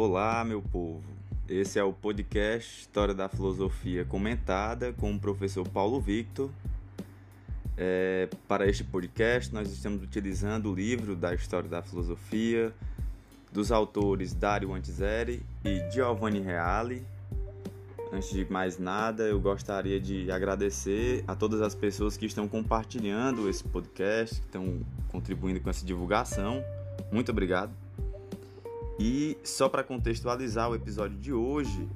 Olá, meu povo. Esse é o podcast História da Filosofia Comentada com o professor Paulo Victor. É, para este podcast, nós estamos utilizando o livro da História da Filosofia dos autores Dario Antiseri e Giovanni Reale. Antes de mais nada, eu gostaria de agradecer a todas as pessoas que estão compartilhando esse podcast, que estão contribuindo com essa divulgação. Muito obrigado. E só para contextualizar o episódio de hoje,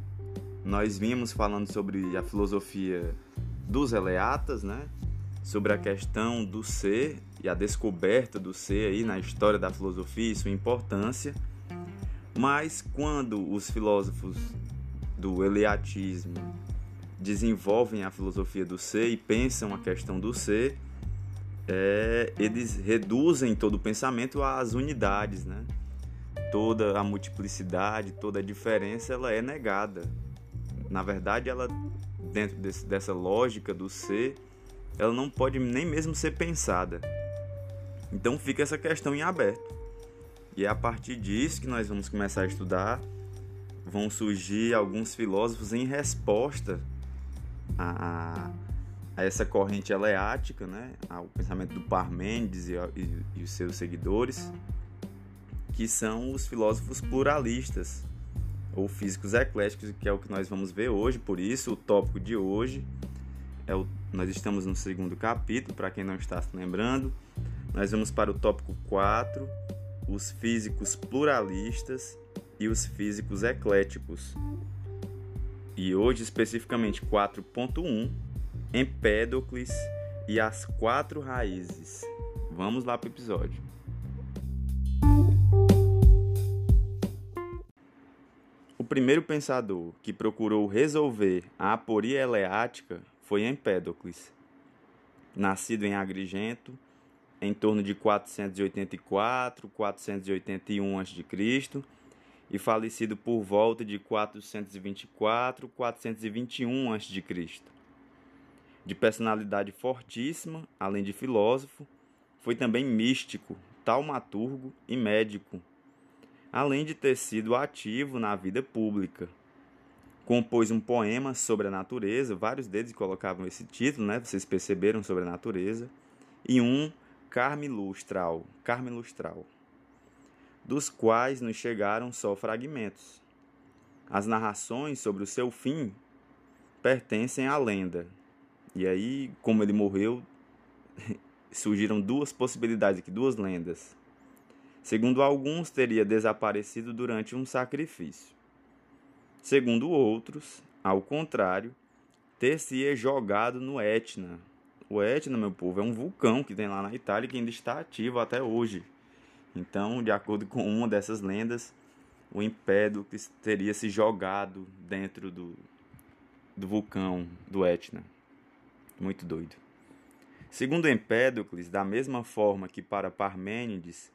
nós vimos falando sobre a filosofia dos eleatas, né? Sobre a questão do ser e a descoberta do ser aí na história da filosofia e sua importância. Mas quando os filósofos do eleatismo desenvolvem a filosofia do ser e pensam a questão do ser, é, eles reduzem todo o pensamento às unidades, né? Toda a multiplicidade, toda a diferença, ela é negada. Na verdade, ela dentro desse, dessa lógica do ser, ela não pode nem mesmo ser pensada. Então fica essa questão em aberto. E é a partir disso que nós vamos começar a estudar. Vão surgir alguns filósofos em resposta a, a, essa corrente eleática, né? ao pensamento do Parmênides e, e, e os seus seguidores que são os filósofos pluralistas ou físicos ecléticos, que é o que nós vamos ver hoje. Por isso, o tópico de hoje é o, nós estamos no segundo capítulo, para quem não está se lembrando. Nós vamos para o tópico 4, os físicos pluralistas e os físicos ecléticos. E hoje, especificamente 4.1, Empédocles e as quatro raízes. Vamos lá para o episódio. Primeiro pensador que procurou resolver a aporia eleática foi Empédocles. Nascido em Agrigento, em torno de 484, 481 a.C. e falecido por volta de 424, 421 a.C. De personalidade fortíssima, além de filósofo, foi também místico, taumaturgo e médico além de ter sido ativo na vida pública. Compôs um poema sobre a natureza, vários deles colocavam esse título, né? Vocês perceberam sobre a natureza, e um Carme Lustral, Carme Lustral, dos quais nos chegaram só fragmentos. As narrações sobre o seu fim pertencem à lenda. E aí, como ele morreu, surgiram duas possibilidades aqui, duas lendas. Segundo alguns, teria desaparecido durante um sacrifício. Segundo outros, ao contrário, ter-se jogado no Etna. O Etna, meu povo, é um vulcão que tem lá na Itália que ainda está ativo até hoje. Então, de acordo com uma dessas lendas, o Empédocles teria se jogado dentro do, do vulcão do Etna. Muito doido. Segundo Empédocles, da mesma forma que para Parmênides,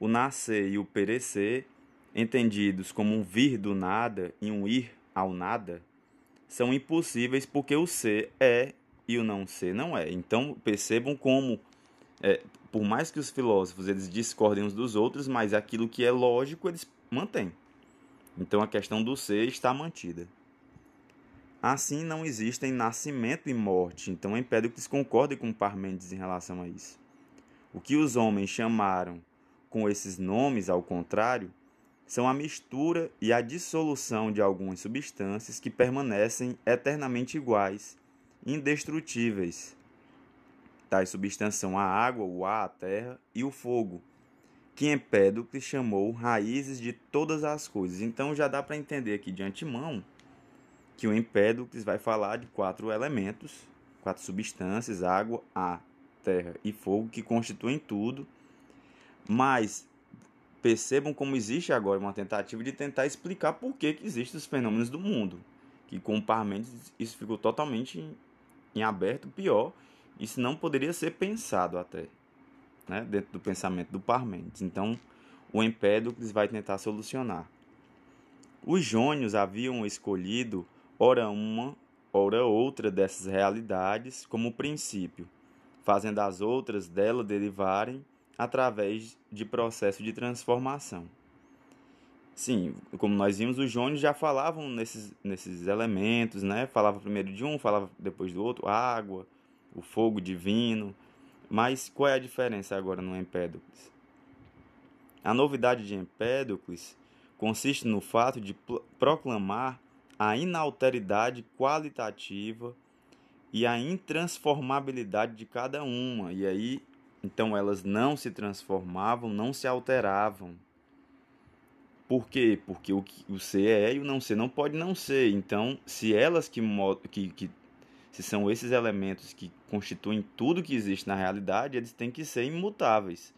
o nascer e o perecer, entendidos como um vir do nada e um ir ao nada, são impossíveis porque o ser é e o não ser não é. Então percebam como, é, por mais que os filósofos eles discordem uns dos outros, mas aquilo que é lógico eles mantêm. Então a questão do ser está mantida. Assim não existem nascimento e morte. Então Empédocles concorda com Parmênides em relação a isso. O que os homens chamaram com esses nomes, ao contrário, são a mistura e a dissolução de algumas substâncias que permanecem eternamente iguais, indestrutíveis. Tais substâncias são a água, o ar, a terra e o fogo, que Empédocles chamou raízes de todas as coisas. Então já dá para entender aqui de antemão que o Empédocles vai falar de quatro elementos, quatro substâncias, água, ar, terra e fogo, que constituem tudo mas percebam como existe agora uma tentativa de tentar explicar por que, que existem os fenômenos do mundo. Que com Parmênides isso ficou totalmente em, aberto, pior, isso não poderia ser pensado até, né, dentro do pensamento do Parmênides. Então, o Empédocles vai tentar solucionar. Os jônios haviam escolhido ora uma, ora outra dessas realidades como princípio, fazendo as outras dela derivarem através de processo de transformação. Sim, como nós vimos, os jônios já falavam nesses, nesses elementos, né? Falava primeiro de um, falava depois do outro, água, o fogo divino. Mas qual é a diferença agora no Empédocles? A novidade de Empédocles consiste no fato de proclamar a inalteridade qualitativa e a intransformabilidade de cada uma. E aí, então elas não se transformavam, não se alteravam. Por quê? Porque o, o ser é e o não ser não pode não ser. Então, se elas que, que, que se são esses elementos que constituem tudo que existe na realidade, eles têm que ser imutáveis.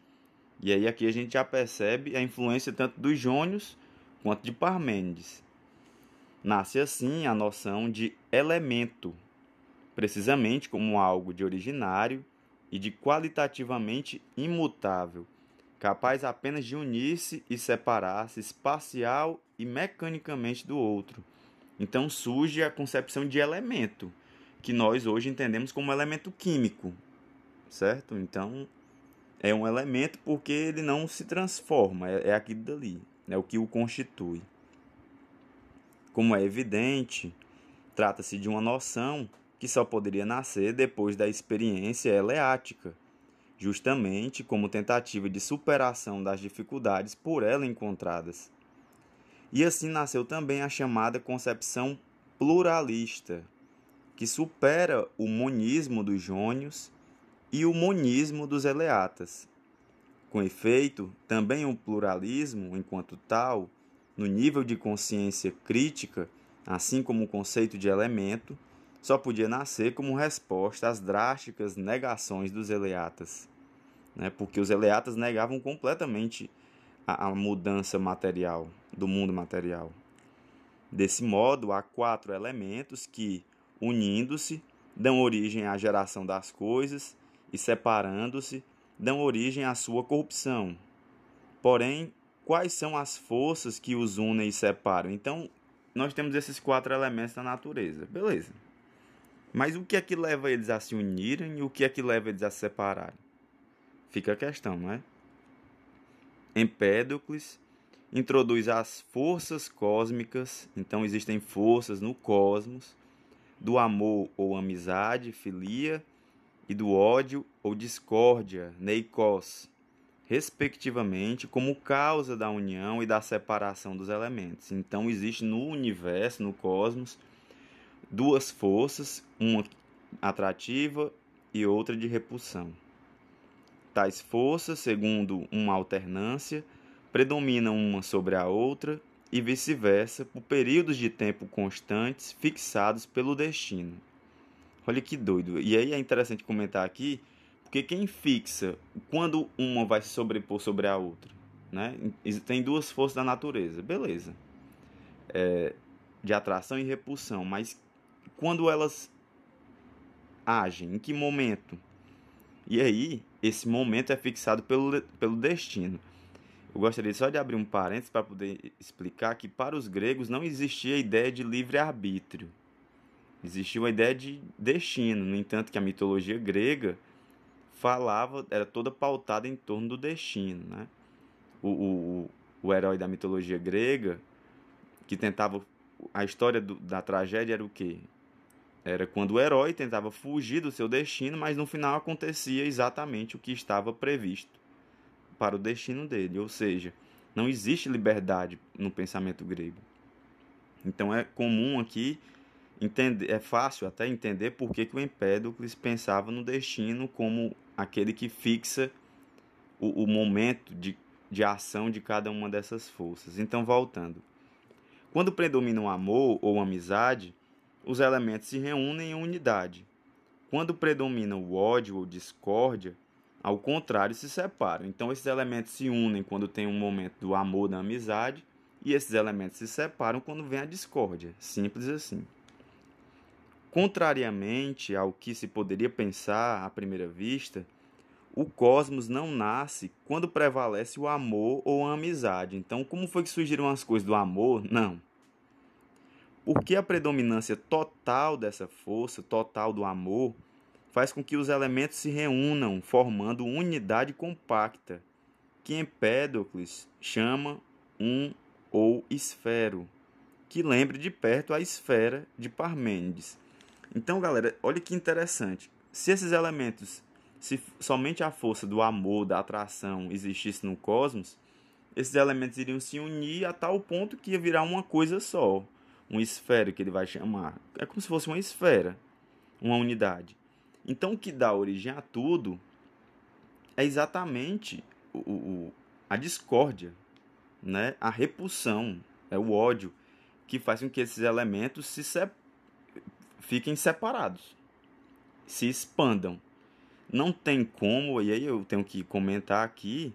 E aí aqui a gente já percebe a influência tanto dos jônios quanto de Parmênides. Nasce assim a noção de elemento, precisamente como algo de originário e de qualitativamente imutável, capaz apenas de unir-se e separar-se espacial e mecanicamente do outro. Então surge a concepção de elemento, que nós hoje entendemos como elemento químico, certo? Então é um elemento porque ele não se transforma, é, é aquilo dali, é o que o constitui. Como é evidente, trata-se de uma noção que só poderia nascer depois da experiência eleática, justamente como tentativa de superação das dificuldades por ela encontradas. E assim nasceu também a chamada concepção pluralista, que supera o monismo dos jônios e o monismo dos eleatas. Com efeito, também o pluralismo, enquanto tal, no nível de consciência crítica, assim como o conceito de elemento, só podia nascer como resposta às drásticas negações dos eleatas, né? porque os eleatas negavam completamente a, a mudança material, do mundo material. Desse modo, há quatro elementos que, unindo-se, dão origem à geração das coisas e separando-se, dão origem à sua corrupção. Porém, quais são as forças que os unem e separam? Então, nós temos esses quatro elementos da natureza. Beleza. Mas o que é que leva eles a se unirem e o que é que leva eles a se separarem? Fica a questão, não é? Empédocles introduz as forças cósmicas, então existem forças no cosmos, do amor ou amizade, filia, e do ódio ou discórdia, neikos, respectivamente, como causa da união e da separação dos elementos. Então existe no universo, no cosmos, duas forças, uma atrativa e outra de repulsão. Tais forças, segundo uma alternância, predominam uma sobre a outra e vice-versa por períodos de tempo constantes fixados pelo destino. Olha que doido. E aí é interessante comentar aqui, porque quem fixa quando uma vai se sobrepor sobre a outra? Né? Tem duas forças da natureza, beleza. É, de atração e repulsão, mas quando elas agem, em que momento? E aí, esse momento é fixado pelo, pelo destino. Eu gostaria só de abrir um parênteses para poder explicar que para os gregos não existia a ideia de livre-arbítrio. Existia uma ideia de destino, no entanto que a mitologia grega falava, era toda pautada em torno do destino, né? O, o, o herói da mitologia grega que tentava a história do, da tragédia era o quê? Era quando o herói tentava fugir do seu destino, mas no final acontecia exatamente o que estava previsto para o destino dele, ou seja, não existe liberdade no pensamento grego. Então é comum aqui entender, é fácil até entender por que, que o Empédocles pensava no destino como aquele que fixa o, o momento de, de ação de cada uma dessas forças. Então, voltando. Quando predomina o amor ou amizade, os elementos se reúnem em unidade. Quando predomina o ódio ou discórdia, ao contrário, se separam. Então, esses elementos se unem quando tem um momento do amor, da amizade, e esses elementos se separam quando vem a discórdia. Simples assim. Contrariamente ao que se poderia pensar à primeira vista, o cosmos não nasce quando prevalece o amor ou a amizade. Então, como foi que surgiram as coisas do amor? Não. Porque a predominância total dessa força, total do amor, faz com que os elementos se reúnam, formando unidade compacta, que Empédocles chama um ou esfero, que lembre de perto a esfera de Parmênides. Então, galera, olha que interessante. Se esses elementos, se somente a força do amor, da atração existisse no cosmos, esses elementos iriam se unir a tal ponto que ia virar uma coisa só, um esfero que ele vai chamar. É como se fosse uma esfera, uma unidade. Então, o que dá origem a tudo é exatamente o, o, a discórdia, né? a repulsão, é o ódio, que faz com que esses elementos se se... fiquem separados, se expandam. Não tem como, e aí eu tenho que comentar aqui,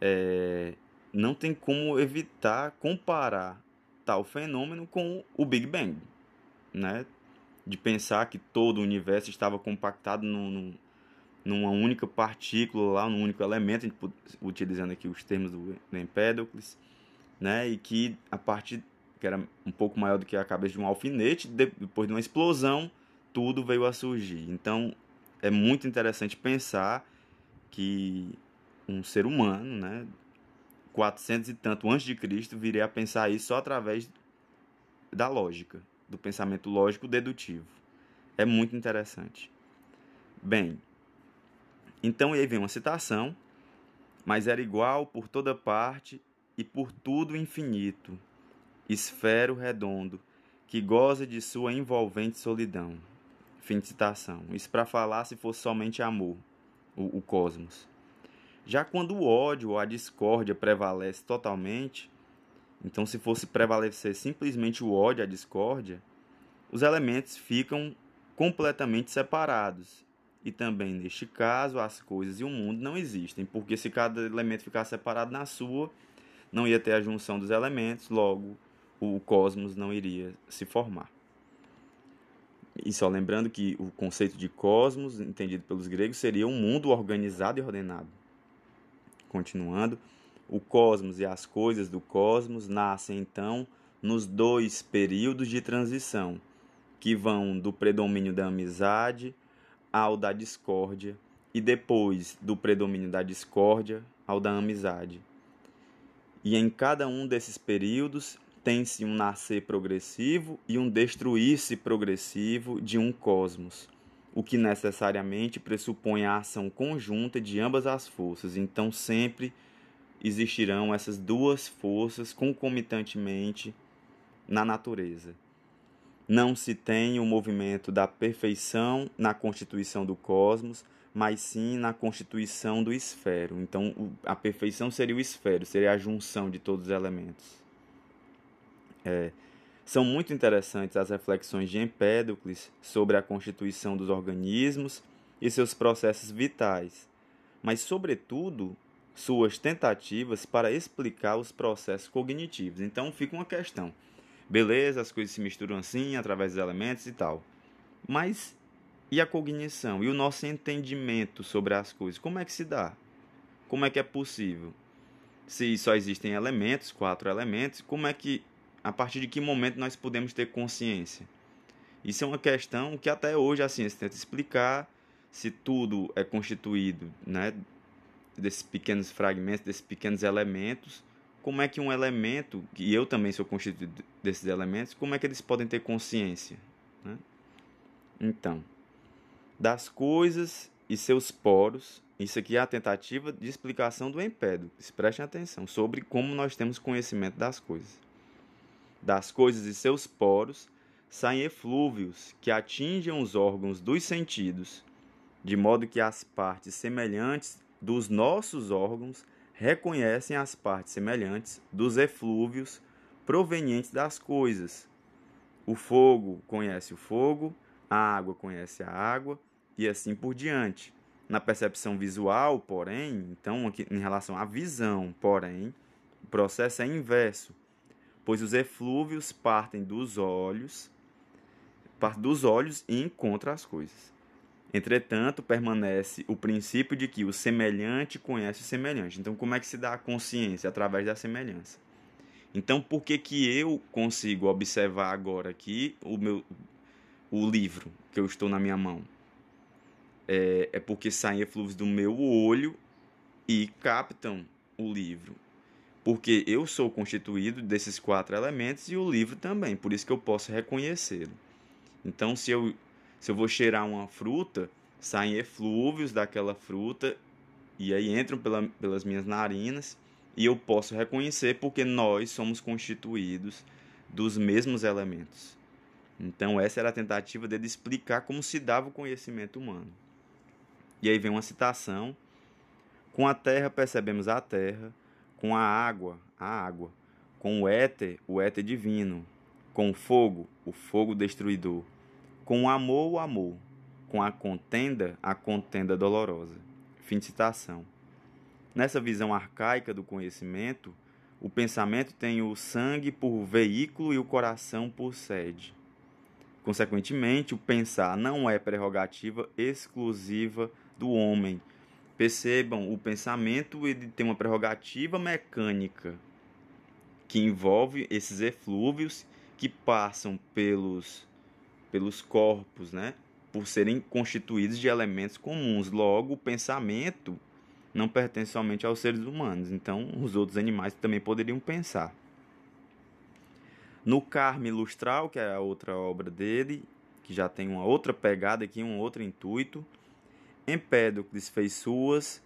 é, não tem como evitar comparar tal fenômeno com o Big Bang, né? De pensar que todo o universo estava compactado num, numa única partícula lá, num único elemento, utilizando aqui os termos do Empédocles, né? E que a partir que era um pouco maior do que a cabeça de um alfinete, depois de uma explosão, tudo veio a surgir. Então, é muito interessante pensar que um ser humano, né, 400 e tanto antes de Cristo, viria a pensar isso só através da lógica, do pensamento lógico dedutivo. É muito interessante. Bem, então aí vem uma citação, mas era igual por toda parte e por tudo infinito, esfero redondo, que goza de sua envolvente solidão. Fim de citação. Isso para falar se fosse somente amor, o, o cosmos. Já quando o ódio ou a discórdia prevalece totalmente, então se fosse prevalecer simplesmente o ódio a discórdia, os elementos ficam completamente separados. E também neste caso, as coisas e o mundo não existem, porque se cada elemento ficar separado na sua, não ia ter a junção dos elementos, logo o cosmos não iria se formar. E só lembrando que o conceito de cosmos, entendido pelos gregos, seria um mundo organizado e ordenado. Continuando, o cosmos e as coisas do cosmos nascem então nos dois períodos de transição, que vão do predomínio da amizade ao da discórdia, e depois do predomínio da discórdia ao da amizade. E em cada um desses períodos tem-se um nascer progressivo e um destruir-se progressivo de um cosmos, o que necessariamente pressupõe a ação conjunta de ambas as forças. Então, sempre existirão essas duas forças concomitantemente na natureza. Não se tem o movimento da perfeição na constituição do cosmos, mas sim na constituição do esfero. Então, a perfeição seria o esfero, seria a junção de todos os elementos. É, são muito interessantes as reflexões de Empédocles sobre a constituição dos organismos e seus processos vitais, mas, sobretudo, suas tentativas para explicar os processos cognitivos. Então, fica uma questão. Beleza, as coisas se misturam assim, através dos elementos e tal. Mas e a cognição? E o nosso entendimento sobre as coisas? Como é que se dá? Como é que é possível? Se só existem elementos, quatro elementos, como é que a partir de que momento nós podemos ter consciência? Isso é uma questão que até hoje a ciência tenta explicar se tudo é constituído né, desses pequenos fragmentos, desses pequenos elementos. Como é que um elemento, e eu também sou constituído desses elementos, como é que eles podem ter consciência? Né? Então, das coisas e seus poros, isso aqui é a tentativa de explicação do Empédocles. Prestem atenção sobre como nós temos conhecimento das coisas das coisas e seus poros saem eflúvios que atingem os órgãos dos sentidos, de modo que as partes semelhantes dos nossos órgãos reconhecem as partes semelhantes dos eflúvios provenientes das coisas. O fogo conhece o fogo, a água conhece a água e assim por diante. Na percepção visual, porém, então, aqui, em relação à visão, porém, o processo é inverso pois os eflúvios partem dos olhos, dos olhos e encontram as coisas. Entretanto, permanece o princípio de que o semelhante conhece o semelhante. Então, como é que se dá a consciência? Através da semelhança. Então, por que, que eu consigo observar agora aqui o meu o livro que eu estou na minha mão? É, é porque saem eflúvios do meu olho e captam o livro. Porque eu sou constituído desses quatro elementos e o livro também, por isso que eu posso reconhecê-lo. Então, se eu, se eu vou cheirar uma fruta, saem eflúvios daquela fruta e aí entram pela, pelas minhas narinas e eu posso reconhecer porque nós somos constituídos dos mesmos elementos. Então, essa era a tentativa dele explicar como se dava o conhecimento humano. E aí vem uma citação: Com a terra percebemos a terra, com a água, a água, com o éter, o éter divino, com o fogo, o fogo destruidor, com o amor, o amor, com a contenda, a contenda dolorosa. Fim de citação. Nessa visão arcaica do conhecimento, o pensamento tem o sangue por veículo e o coração por sede. Consequentemente, o pensar não é prerrogativa exclusiva do homem. Percebam, o pensamento ele tem uma prerrogativa mecânica que envolve esses eflúvios que passam pelos pelos corpos, né? Por serem constituídos de elementos comuns. Logo, o pensamento não pertence somente aos seres humanos. Então, os outros animais também poderiam pensar. No Carme Lustral, que é a outra obra dele, que já tem uma outra pegada aqui, um outro intuito, Empédocles fez suas,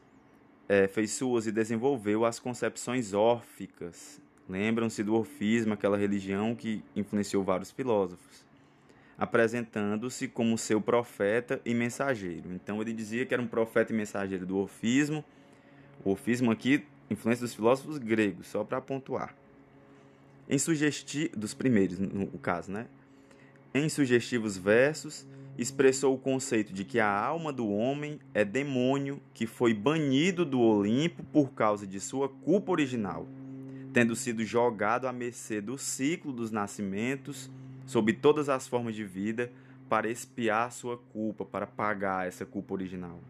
é, fez suas e desenvolveu as concepções órficas. Lembram-se do orfismo, aquela religião que influenciou vários filósofos, apresentando-se como seu profeta e mensageiro. Então ele dizia que era um profeta e mensageiro do orfismo. O orfismo aqui, influência dos filósofos gregos, só para pontuar. Em sugesti dos primeiros, no caso, né? Em sugestivos versos, expressou o conceito de que a alma do homem é demônio que foi banido do Olimpo por causa de sua culpa original, tendo sido jogado à mercê do ciclo dos nascimentos, sob todas as formas de vida, para expiar sua culpa, para pagar essa culpa original.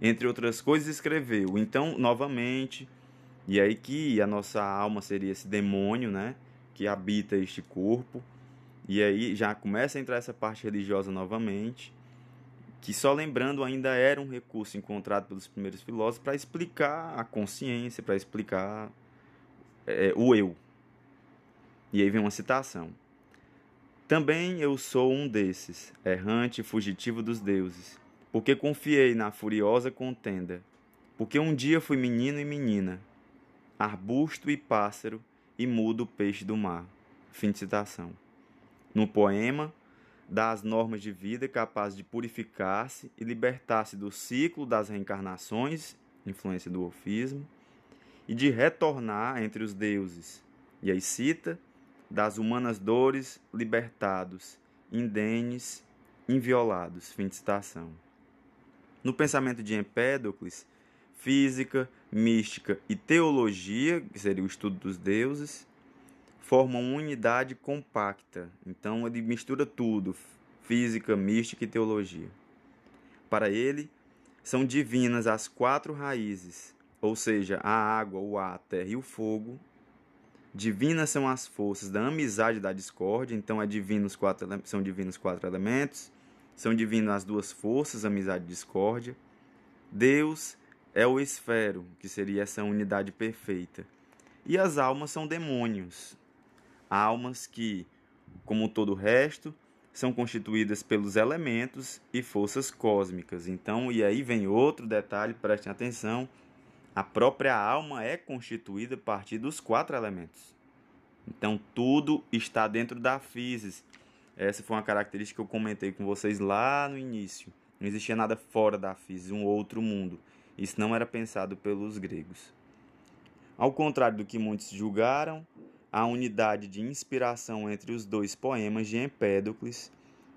Entre outras coisas, escreveu: Então, novamente, e aí que a nossa alma seria esse demônio, né, que habita este corpo. E aí já começa a entrar essa parte religiosa novamente, que só lembrando ainda era um recurso encontrado pelos primeiros filósofos para explicar a consciência, para explicar é, o eu. E aí vem uma citação. Também eu sou um desses, errante e fugitivo dos deuses, porque confiei na furiosa contenda, porque um dia fui menino e menina, arbusto e pássaro, e mudo peixe do mar. Fim de citação. No poema, dá as normas de vida capazes de purificar-se e libertar-se do ciclo das reencarnações, influência do orfismo, e de retornar entre os deuses. E aí cita das humanas dores libertados, indenes, inviolados. Fim de citação. No pensamento de Empédocles, física, mística e teologia, que seria o estudo dos deuses, formam uma unidade compacta. Então ele mistura tudo, física, mística e teologia. Para ele, são divinas as quatro raízes, ou seja, a água, o ar, a terra e o fogo. Divinas são as forças da amizade e da discórdia, então é divinos quatro, são divinos quatro elementos. São divinas as duas forças, amizade e discórdia. Deus é o esfero, que seria essa unidade perfeita. E as almas são demônios, almas que, como todo o resto, são constituídas pelos elementos e forças cósmicas. Então, e aí vem outro detalhe, prestem atenção: a própria alma é constituída a partir dos quatro elementos. Então, tudo está dentro da física. Essa foi uma característica que eu comentei com vocês lá no início. Não existia nada fora da física, um outro mundo. Isso não era pensado pelos gregos. Ao contrário do que muitos julgaram, a unidade de inspiração entre os dois poemas de Empédocles,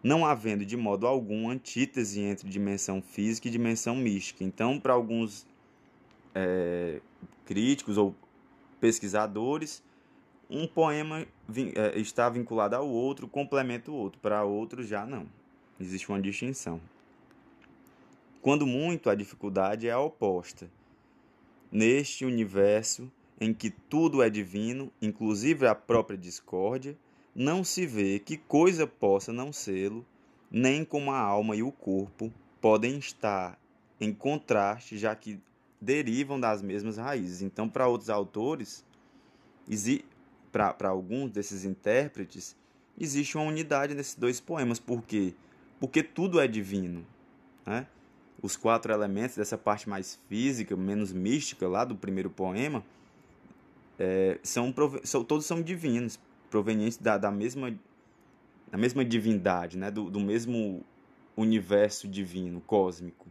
não havendo de modo algum antítese entre dimensão física e dimensão mística. Então, para alguns é, críticos ou pesquisadores, um poema é, está vinculado ao outro, complementa o outro. Para outros, já não. Existe uma distinção. Quando muito, a dificuldade é a oposta. Neste universo em que tudo é divino, inclusive a própria discórdia, não se vê que coisa possa não sê-lo, nem como a alma e o corpo podem estar em contraste, já que derivam das mesmas raízes. Então, para outros autores, para alguns desses intérpretes, existe uma unidade nesses dois poemas. Por quê? Porque tudo é divino. Né? Os quatro elementos dessa parte mais física, menos mística lá do primeiro poema, é, são, são, todos são divinos, provenientes da, da, mesma, da mesma divindade, né? do, do mesmo universo divino, cósmico.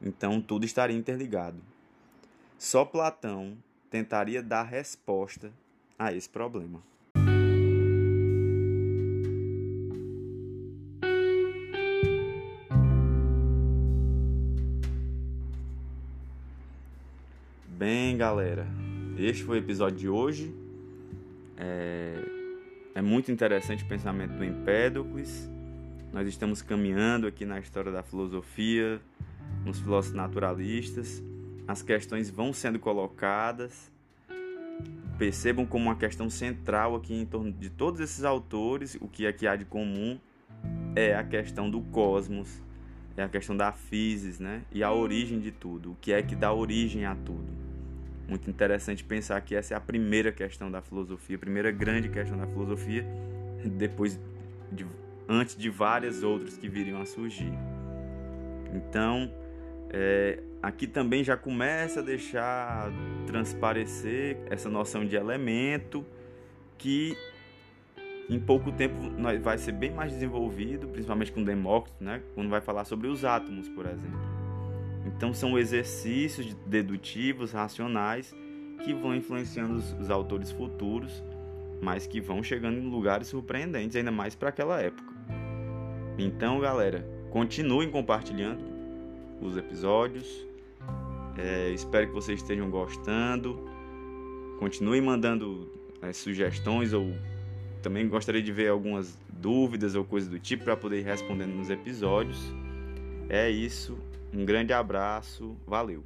Então tudo estaria interligado. Só Platão tentaria dar resposta a esse problema. Bem, galera, este foi o episódio de hoje. É, é muito interessante o pensamento do Empédocles. Nós estamos caminhando aqui na história da filosofia, nos filósofos naturalistas. As questões vão sendo colocadas. Percebam como uma questão central aqui em torno de todos esses autores, o que aqui há de comum é a questão do cosmos, é a questão da physis, né? E a origem de tudo, o que é que dá origem a tudo. Muito interessante pensar que essa é a primeira questão da filosofia, a primeira grande questão da filosofia, depois de, antes de várias outras que viriam a surgir. Então, é, aqui também já começa a deixar transparecer essa noção de elemento que em pouco tempo vai ser bem mais desenvolvido, principalmente com Demócrito, né? quando vai falar sobre os átomos, por exemplo. Então são exercícios dedutivos, racionais, que vão influenciando os, autores futuros, mas que vão chegando em lugares surpreendentes, ainda mais para aquela época. Então, galera, continuem compartilhando os episódios. É, espero que vocês estejam gostando. Continuem mandando é, sugestões ou também gostaria de ver algumas dúvidas ou coisas do tipo para poder ir respondendo nos episódios. É isso. Um grande abraço. Valeu.